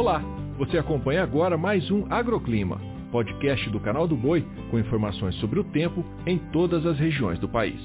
Olá, você acompanha agora mais um Agroclima, podcast do canal do Boi com informações sobre o tempo em todas as regiões do país.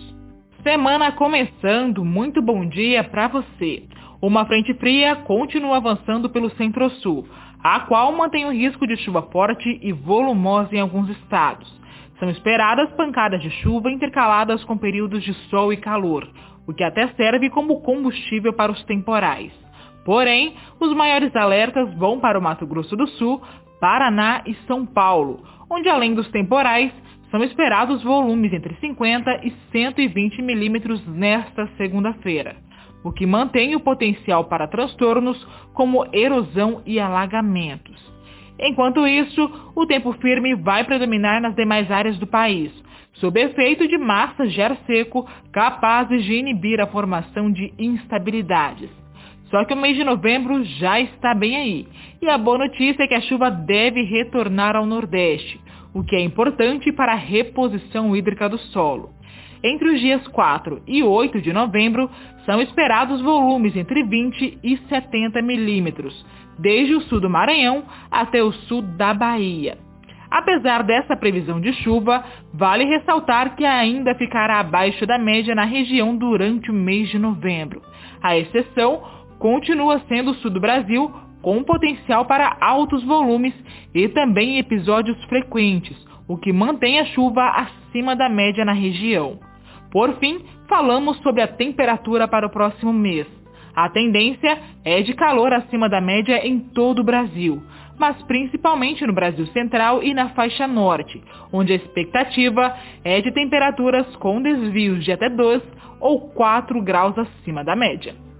Semana começando, muito bom dia para você. Uma frente fria continua avançando pelo centro-sul, a qual mantém o risco de chuva forte e volumosa em alguns estados. São esperadas pancadas de chuva intercaladas com períodos de sol e calor, o que até serve como combustível para os temporais. Porém, os maiores alertas vão para o Mato Grosso do Sul, Paraná e São Paulo, onde além dos temporais, são esperados volumes entre 50 e 120 milímetros nesta segunda-feira, o que mantém o potencial para transtornos como erosão e alagamentos. Enquanto isso, o tempo firme vai predominar nas demais áreas do país, sob efeito de massas de ar seco capazes de inibir a formação de instabilidades. Só que o mês de novembro já está bem aí. E a boa notícia é que a chuva deve retornar ao Nordeste, o que é importante para a reposição hídrica do solo. Entre os dias 4 e 8 de novembro, são esperados volumes entre 20 e 70 milímetros, desde o sul do Maranhão até o sul da Bahia. Apesar dessa previsão de chuva, vale ressaltar que ainda ficará abaixo da média na região durante o mês de novembro. A exceção continua sendo o sul do Brasil, com potencial para altos volumes e também episódios frequentes, o que mantém a chuva acima da média na região. Por fim, falamos sobre a temperatura para o próximo mês. A tendência é de calor acima da média em todo o Brasil, mas principalmente no Brasil Central e na faixa norte, onde a expectativa é de temperaturas com desvios de até 2 ou 4 graus acima da média.